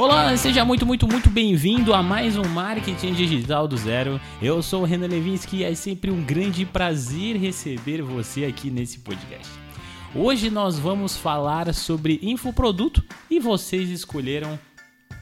Olá, seja muito, muito, muito bem-vindo a mais um Marketing Digital do Zero. Eu sou o Renan Levinsky e é sempre um grande prazer receber você aqui nesse podcast. Hoje nós vamos falar sobre infoproduto e vocês escolheram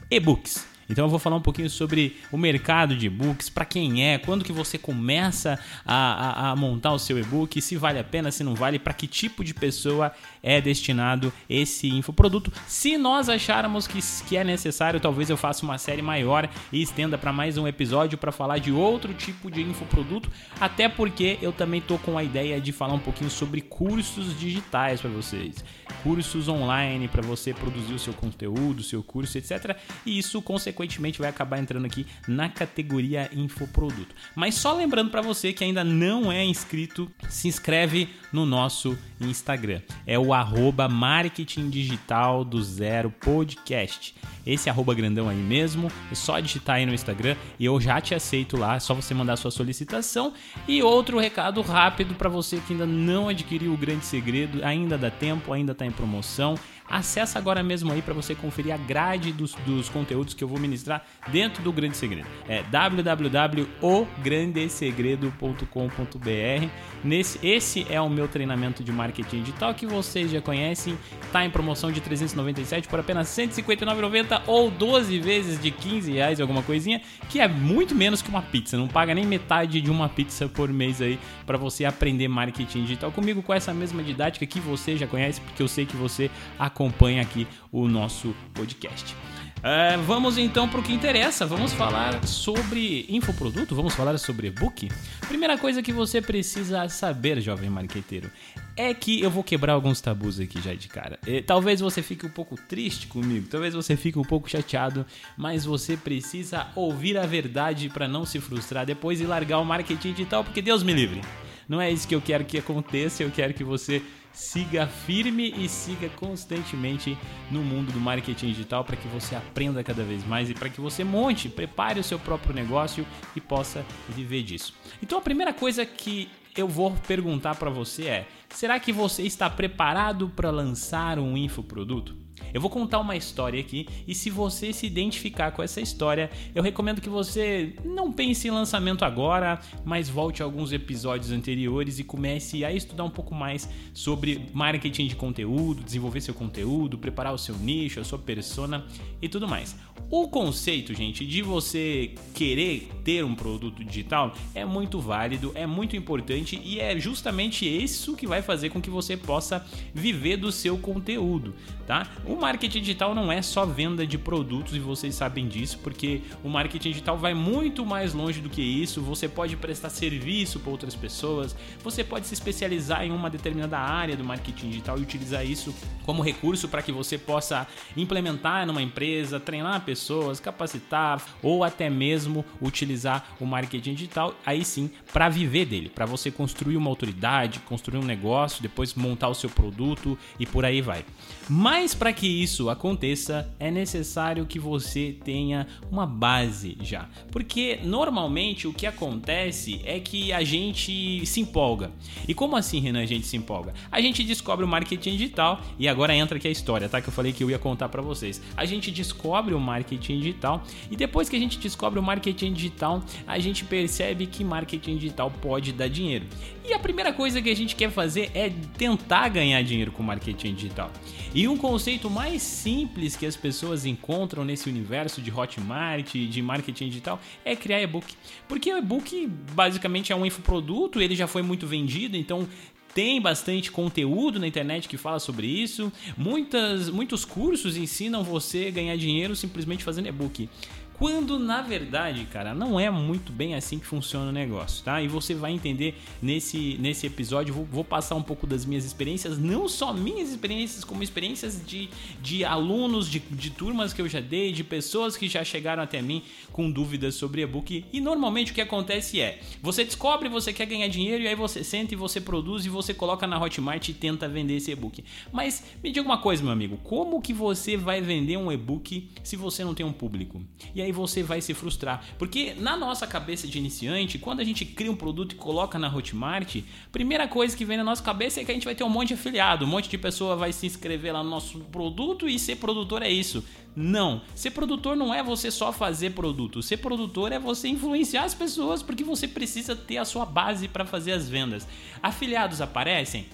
e-books. Então eu vou falar um pouquinho sobre o mercado de e-books, para quem é, quando que você começa a, a, a montar o seu e-book, se vale a pena, se não vale, para que tipo de pessoa é destinado esse infoproduto. Se nós acharmos que, que é necessário, talvez eu faça uma série maior e estenda para mais um episódio para falar de outro tipo de infoproduto, até porque eu também tô com a ideia de falar um pouquinho sobre cursos digitais para vocês, cursos online para você produzir o seu conteúdo, seu curso, etc. E isso consequentemente consequentemente vai acabar entrando aqui na categoria infoproduto. Mas só lembrando para você que ainda não é inscrito, se inscreve no nosso Instagram. É o arroba marketing digital do zero podcast. Esse arroba grandão aí mesmo, é só digitar aí no Instagram e eu já te aceito lá, é só você mandar sua solicitação. E outro recado rápido para você que ainda não adquiriu o grande segredo, ainda dá tempo, ainda está em promoção. Acesse agora mesmo aí para você conferir a grade dos, dos conteúdos que eu vou ministrar dentro do Grande Segredo. É www.ograndesegredo.com.br. Nesse, esse é o meu treinamento de marketing digital que vocês já conhecem. Está em promoção de 397 por apenas 159,90 ou 12 vezes de 15 reais, alguma coisinha, que é muito menos que uma pizza. Não paga nem metade de uma pizza por mês aí para você aprender marketing digital comigo com essa mesma didática que você já conhece, porque eu sei que você acompanha acompanha aqui o nosso podcast. Uh, vamos então para o que interessa. Vamos falar sobre infoproduto, vamos falar sobre e-book. Primeira coisa que você precisa saber, jovem marqueteiro, é que eu vou quebrar alguns tabus aqui já de cara. E, talvez você fique um pouco triste comigo, talvez você fique um pouco chateado, mas você precisa ouvir a verdade para não se frustrar depois e largar o marketing digital, porque Deus me livre. Não é isso que eu quero que aconteça, eu quero que você siga firme e siga constantemente no mundo do marketing digital para que você aprenda cada vez mais e para que você monte, prepare o seu próprio negócio e possa viver disso. Então a primeira coisa que eu vou perguntar para você é: será que você está preparado para lançar um infoproduto? Eu vou contar uma história aqui e se você se identificar com essa história, eu recomendo que você não pense em lançamento agora, mas volte a alguns episódios anteriores e comece a estudar um pouco mais sobre marketing de conteúdo, desenvolver seu conteúdo, preparar o seu nicho, a sua persona e tudo mais. O conceito, gente, de você querer ter um produto digital é muito válido, é muito importante e é justamente isso que vai fazer com que você possa viver do seu conteúdo, tá? O marketing digital não é só venda de produtos e vocês sabem disso, porque o marketing digital vai muito mais longe do que isso. Você pode prestar serviço para outras pessoas, você pode se especializar em uma determinada área do marketing digital e utilizar isso como recurso para que você possa implementar numa empresa, treinar pessoas, capacitar ou até mesmo utilizar o marketing digital aí sim para viver dele, para você construir uma autoridade, construir um negócio, depois montar o seu produto e por aí vai. Mas para que isso aconteça, é necessário que você tenha uma base já. Porque normalmente o que acontece é que a gente se empolga. E como assim, Renan, a gente se empolga? A gente descobre o marketing digital e agora entra aqui a história, tá? Que eu falei que eu ia contar para vocês. A gente descobre o marketing digital e depois que a gente descobre o marketing digital, a gente percebe que marketing digital pode dar dinheiro. E a primeira coisa que a gente quer fazer é tentar ganhar dinheiro com marketing digital. E um conceito mais simples que as pessoas encontram nesse universo de Hotmart, de marketing digital, é criar e-book. Porque o e-book basicamente é um infoproduto, ele já foi muito vendido, então tem bastante conteúdo na internet que fala sobre isso. Muitas, muitos cursos ensinam você a ganhar dinheiro simplesmente fazendo e-book. Quando na verdade, cara, não é muito bem assim que funciona o negócio, tá? E você vai entender nesse, nesse episódio. Vou, vou passar um pouco das minhas experiências, não só minhas experiências, como experiências de, de alunos, de, de turmas que eu já dei, de pessoas que já chegaram até mim com dúvidas sobre e-book. E normalmente o que acontece é: você descobre, você quer ganhar dinheiro, e aí você senta e você produz e você coloca na Hotmart e tenta vender esse e-book. Mas me diga uma coisa, meu amigo: como que você vai vender um e-book se você não tem um público? E aí aí você vai se frustrar. Porque na nossa cabeça de iniciante, quando a gente cria um produto e coloca na Hotmart, primeira coisa que vem na nossa cabeça é que a gente vai ter um monte de afiliado, um monte de pessoa vai se inscrever lá no nosso produto e ser produtor é isso. Não, ser produtor não é você só fazer produto. Ser produtor é você influenciar as pessoas porque você precisa ter a sua base para fazer as vendas. Afiliados aparecem?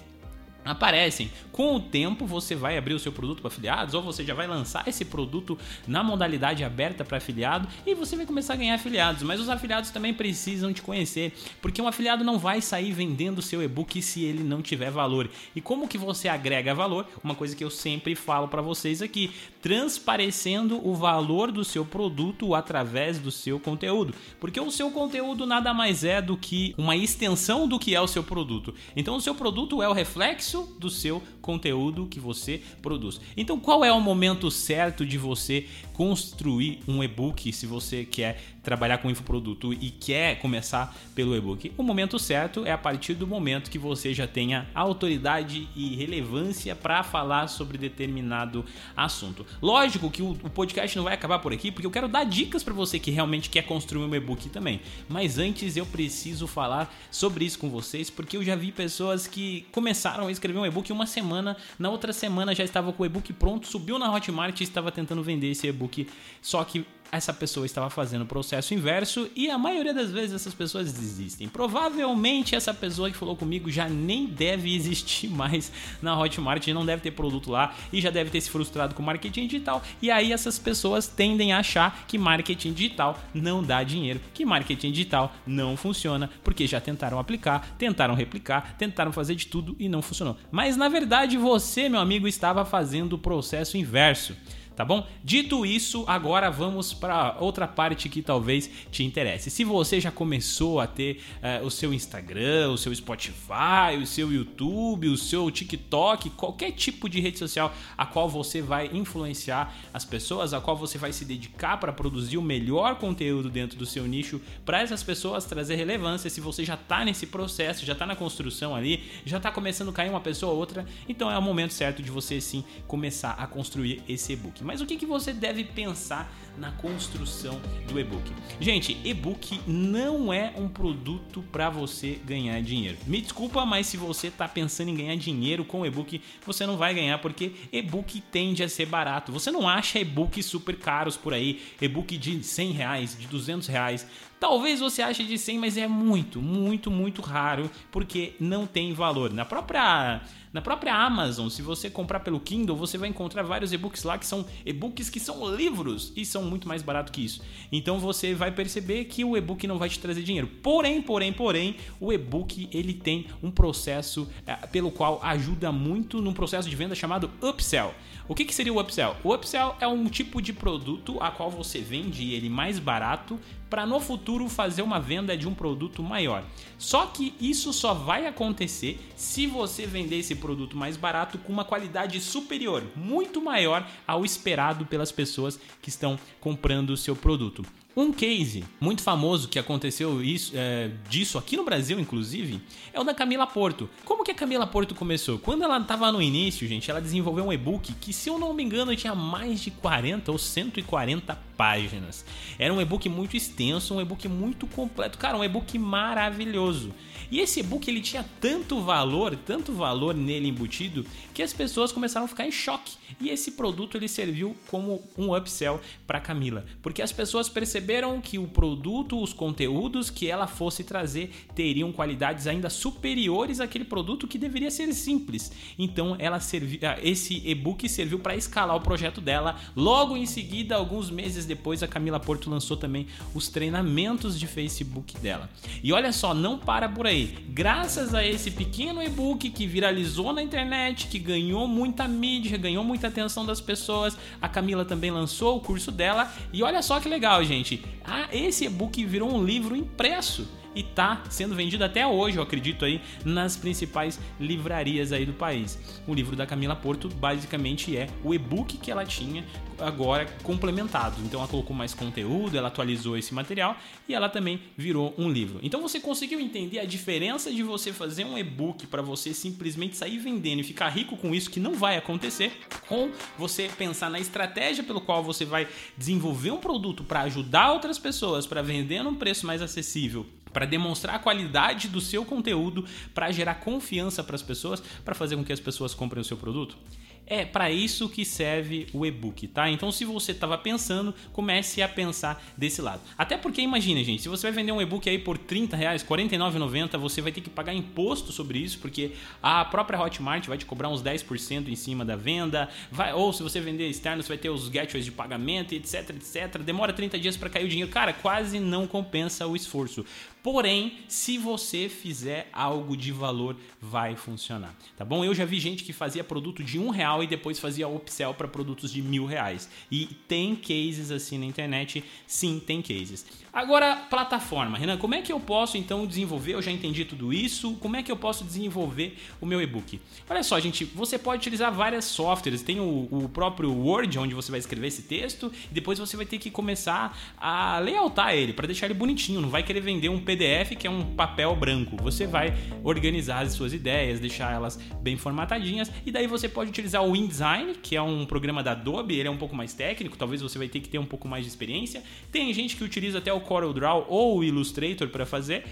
Aparecem. Com o tempo, você vai abrir o seu produto para afiliados ou você já vai lançar esse produto na modalidade aberta para afiliado e você vai começar a ganhar afiliados. Mas os afiliados também precisam te conhecer, porque um afiliado não vai sair vendendo seu e-book se ele não tiver valor. E como que você agrega valor? Uma coisa que eu sempre falo para vocês aqui, transparecendo o valor do seu produto através do seu conteúdo. Porque o seu conteúdo nada mais é do que uma extensão do que é o seu produto. Então o seu produto é o reflexo do seu conteúdo que você produz. Então, qual é o momento certo de você construir um e-book se você quer trabalhar com infoproduto e quer começar pelo e-book? O momento certo é a partir do momento que você já tenha autoridade e relevância para falar sobre determinado assunto. Lógico que o podcast não vai acabar por aqui, porque eu quero dar dicas para você que realmente quer construir um e-book também. Mas antes eu preciso falar sobre isso com vocês, porque eu já vi pessoas que começaram a escrever um e-book uma semana, na outra semana já estava com o e-book pronto, subiu na Hotmart e estava tentando vender esse e-book, só que essa pessoa estava fazendo o processo inverso e a maioria das vezes essas pessoas desistem. Provavelmente essa pessoa que falou comigo já nem deve existir mais na Hotmart, não deve ter produto lá e já deve ter se frustrado com marketing digital. E aí essas pessoas tendem a achar que marketing digital não dá dinheiro, que marketing digital não funciona, porque já tentaram aplicar, tentaram replicar, tentaram fazer de tudo e não funcionou. Mas na verdade você, meu amigo, estava fazendo o processo inverso tá bom? Dito isso, agora vamos para outra parte que talvez te interesse. Se você já começou a ter uh, o seu Instagram, o seu Spotify, o seu YouTube, o seu TikTok, qualquer tipo de rede social a qual você vai influenciar as pessoas, a qual você vai se dedicar para produzir o melhor conteúdo dentro do seu nicho, para essas pessoas trazer relevância. Se você já está nesse processo, já está na construção ali, já está começando a cair uma pessoa ou outra, então é o momento certo de você sim começar a construir esse e-book. Mas o que, que você deve pensar na construção do e-book? Gente, e-book não é um produto para você ganhar dinheiro. Me desculpa, mas se você está pensando em ganhar dinheiro com e-book, você não vai ganhar porque e-book tende a ser barato. Você não acha e-book super caros por aí, e-book de 100 reais, de 200 reais. Talvez você ache de 100, mas é muito, muito, muito raro porque não tem valor. Na própria na própria Amazon, se você comprar pelo Kindle, você vai encontrar vários e-books lá que são e-books que são livros e são muito mais barato que isso. Então você vai perceber que o e-book não vai te trazer dinheiro. Porém, porém, porém, o e-book ele tem um processo é, pelo qual ajuda muito num processo de venda chamado upsell. O que, que seria o upsell? O upsell é um tipo de produto a qual você vende ele mais barato para no futuro fazer uma venda de um produto maior. Só que isso só vai acontecer se você vender esse produto mais barato com uma qualidade superior, muito maior ao esperado pelas pessoas que estão comprando o seu produto. Um case muito famoso que aconteceu isso, é, disso aqui no Brasil, inclusive, é o da Camila Porto. Como que a Camila Porto começou? Quando ela estava no início, gente, ela desenvolveu um e-book que, se eu não me engano, tinha mais de 40 ou 140 páginas. Era um e-book muito extenso, um e-book muito completo. Cara, um e-book maravilhoso. E esse e-book ele tinha tanto valor, tanto valor nele embutido, que as pessoas começaram a ficar em choque. E esse produto ele serviu como um upsell para Camila, porque as pessoas perceberam que o produto, os conteúdos que ela fosse trazer teriam qualidades ainda superiores àquele produto que deveria ser simples. Então ela serviu, ah, esse e-book serviu para escalar o projeto dela. Logo em seguida, alguns meses depois, a Camila Porto lançou também os treinamentos de Facebook dela. E olha só, não para por aí. Graças a esse pequeno e-book que viralizou na internet, que ganhou muita mídia, ganhou muita atenção das pessoas, a Camila também lançou o curso dela. E olha só que legal, gente. Ah, esse e-book virou um livro impresso. E tá sendo vendido até hoje, eu acredito aí, nas principais livrarias aí do país. O livro da Camila Porto basicamente é o e-book que ela tinha agora complementado. Então ela colocou mais conteúdo, ela atualizou esse material e ela também virou um livro. Então você conseguiu entender a diferença de você fazer um e-book para você simplesmente sair vendendo e ficar rico com isso que não vai acontecer, com você pensar na estratégia pelo qual você vai desenvolver um produto para ajudar outras pessoas, para vender num preço mais acessível para demonstrar a qualidade do seu conteúdo, para gerar confiança para as pessoas, para fazer com que as pessoas comprem o seu produto? É para isso que serve o e-book, tá? Então, se você estava pensando, comece a pensar desse lado. Até porque, imagina, gente, se você vai vender um e-book aí por 30 reais, R$ 49,90, você vai ter que pagar imposto sobre isso, porque a própria Hotmart vai te cobrar uns 10% em cima da venda, vai, ou se você vender externo, você vai ter os gateways de pagamento, etc, etc. Demora 30 dias para cair o dinheiro. Cara, quase não compensa o esforço. Porém, se você fizer algo de valor, vai funcionar, tá bom? Eu já vi gente que fazia produto de um real e depois fazia upsell para produtos de mil reais. E tem cases assim na internet, sim, tem cases. Agora, plataforma. Renan, como é que eu posso então desenvolver? Eu já entendi tudo isso. Como é que eu posso desenvolver o meu e-book? Olha só, gente, você pode utilizar várias softwares. Tem o, o, próprio Word, onde você vai escrever esse texto, e depois você vai ter que começar a layoutar ele para deixar ele bonitinho. Não vai querer vender um PDF que é um papel branco. Você vai organizar as suas ideias, deixar elas bem formatadinhas, e daí você pode utilizar o InDesign, que é um programa da Adobe, ele é um pouco mais técnico, talvez você vai ter que ter um pouco mais de experiência. Tem gente que utiliza até o CorelDRAW ou o Illustrator para fazer,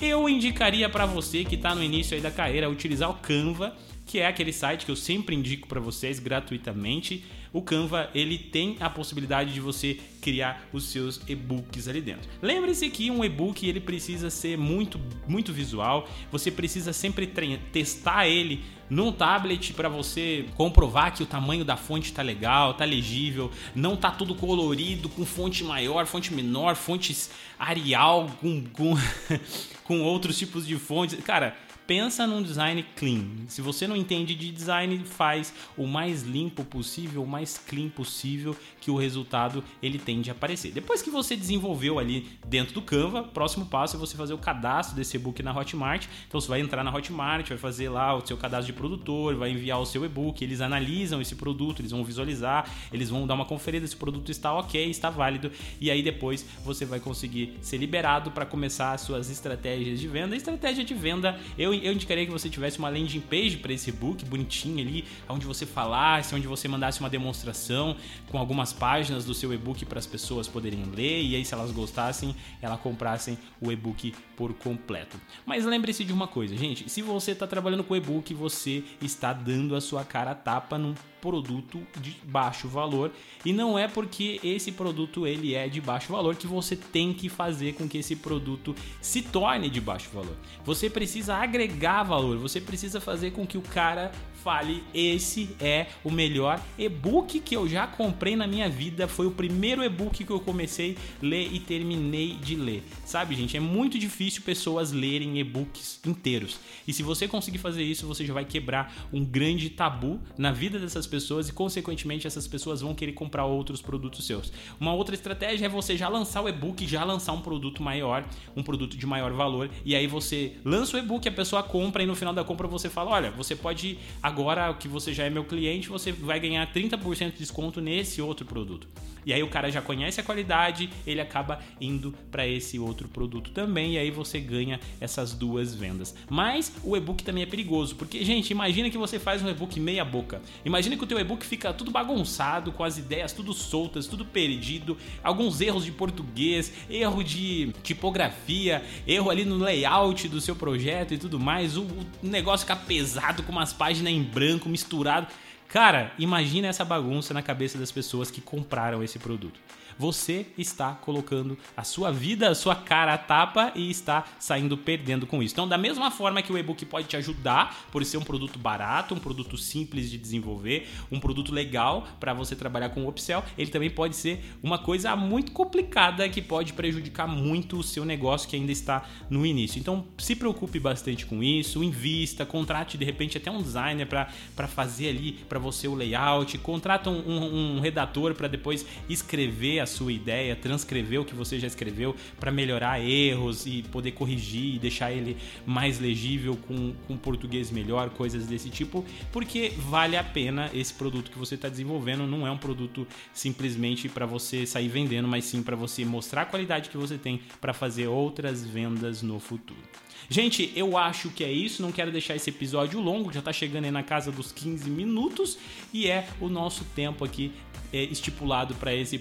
eu indicaria para você que está no início aí da carreira utilizar o Canva, que é aquele site que eu sempre indico para vocês gratuitamente o Canva ele tem a possibilidade de você criar os seus e-books ali dentro. Lembre-se que um e-book ele precisa ser muito muito visual, você precisa sempre testar ele num tablet para você comprovar que o tamanho da fonte está legal, está legível, não está tudo colorido com fonte maior, fonte menor, fontes Arial com, com, com outros tipos de fontes. Cara, pensa num design clean. Se você não entende de design, faz o mais limpo possível, o mais clean possível, que o resultado ele tende a aparecer. Depois que você desenvolveu ali dentro do Canva, próximo passo é você fazer o cadastro desse e-book na Hotmart. Então você vai entrar na Hotmart, vai fazer lá o seu cadastro de produtor, vai enviar o seu e-book, eles analisam esse produto, eles vão visualizar, eles vão dar uma conferida se o produto está ok, está válido, e aí depois você vai conseguir ser liberado para começar as suas estratégias de venda. estratégia de venda, eu eu, eu indicaria que você tivesse uma landing page para esse book bonitinho ali, onde você falasse, onde você mandasse uma demonstração com algumas páginas do seu e-book para as pessoas poderem ler e aí se elas gostassem, elas comprassem o e-book por completo. Mas lembre-se de uma coisa, gente, se você está trabalhando com e-book, você está dando a sua cara a tapa num produto de baixo valor e não é porque esse produto ele é de baixo valor que você tem que fazer com que esse produto se torne de baixo valor. Você precisa agregar valor, você precisa fazer com que o cara fale: esse é o melhor e-book que eu já comprei na minha vida. Foi o primeiro e-book que eu comecei a ler e terminei de ler. Sabe, gente, é muito difícil pessoas lerem e-books inteiros. E se você conseguir fazer isso, você já vai quebrar um grande tabu na vida dessas pessoas e, consequentemente, essas pessoas vão querer comprar outros produtos seus. Uma outra estratégia é você já lançar o e-book, já lançar um produto maior, um produto de maior valor, e aí você lança o e-book, a pessoa compra e no final da compra você fala: olha, você pode agora que você já é meu cliente, você vai ganhar 30% de desconto nesse outro produto. E aí o cara já conhece a qualidade, ele acaba indo para esse outro produto também e aí você ganha essas duas vendas. Mas o e-book também é perigoso, porque gente, imagina que você faz um e-book meia boca. Imagina que o teu e-book fica tudo bagunçado, com as ideias tudo soltas, tudo perdido, alguns erros de português, erro de tipografia, erro ali no layout do seu projeto e tudo mais, o, o negócio fica pesado com umas páginas em branco misturado. Cara, imagina essa bagunça na cabeça das pessoas que compraram esse produto você está colocando a sua vida, a sua cara a tapa e está saindo perdendo com isso. Então, da mesma forma que o e-book pode te ajudar por ser um produto barato, um produto simples de desenvolver, um produto legal para você trabalhar com o upsell, ele também pode ser uma coisa muito complicada que pode prejudicar muito o seu negócio que ainda está no início. Então, se preocupe bastante com isso, invista, contrate de repente até um designer para fazer ali, para você o layout, contrata um, um, um redator para depois escrever a sua ideia, transcrever o que você já escreveu para melhorar erros e poder corrigir e deixar ele mais legível com, com português melhor, coisas desse tipo, porque vale a pena esse produto que você está desenvolvendo. Não é um produto simplesmente para você sair vendendo, mas sim para você mostrar a qualidade que você tem para fazer outras vendas no futuro. Gente, eu acho que é isso. Não quero deixar esse episódio longo, já tá chegando aí na casa dos 15 minutos e é o nosso tempo aqui é, estipulado para esse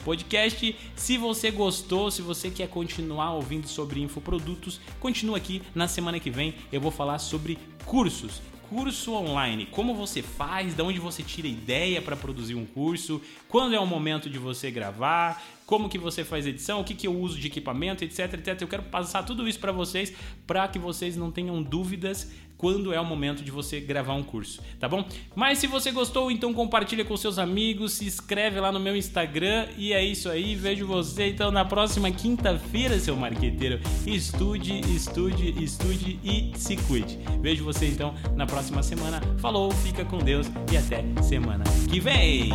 podcast. Se você gostou, se você quer continuar ouvindo sobre infoprodutos, continua aqui. Na semana que vem eu vou falar sobre cursos curso online. Como você faz, de onde você tira ideia para produzir um curso, quando é o momento de você gravar, como que você faz edição, o que, que eu uso de equipamento, etc, etc. Eu quero passar tudo isso para vocês, para que vocês não tenham dúvidas quando é o momento de você gravar um curso, tá bom? Mas se você gostou, então compartilha com seus amigos, se inscreve lá no meu Instagram e é isso aí. Vejo você então na próxima quinta-feira, seu marqueteiro. Estude, estude, estude e se cuide. Vejo você então na próxima semana. Falou, fica com Deus e até semana que vem.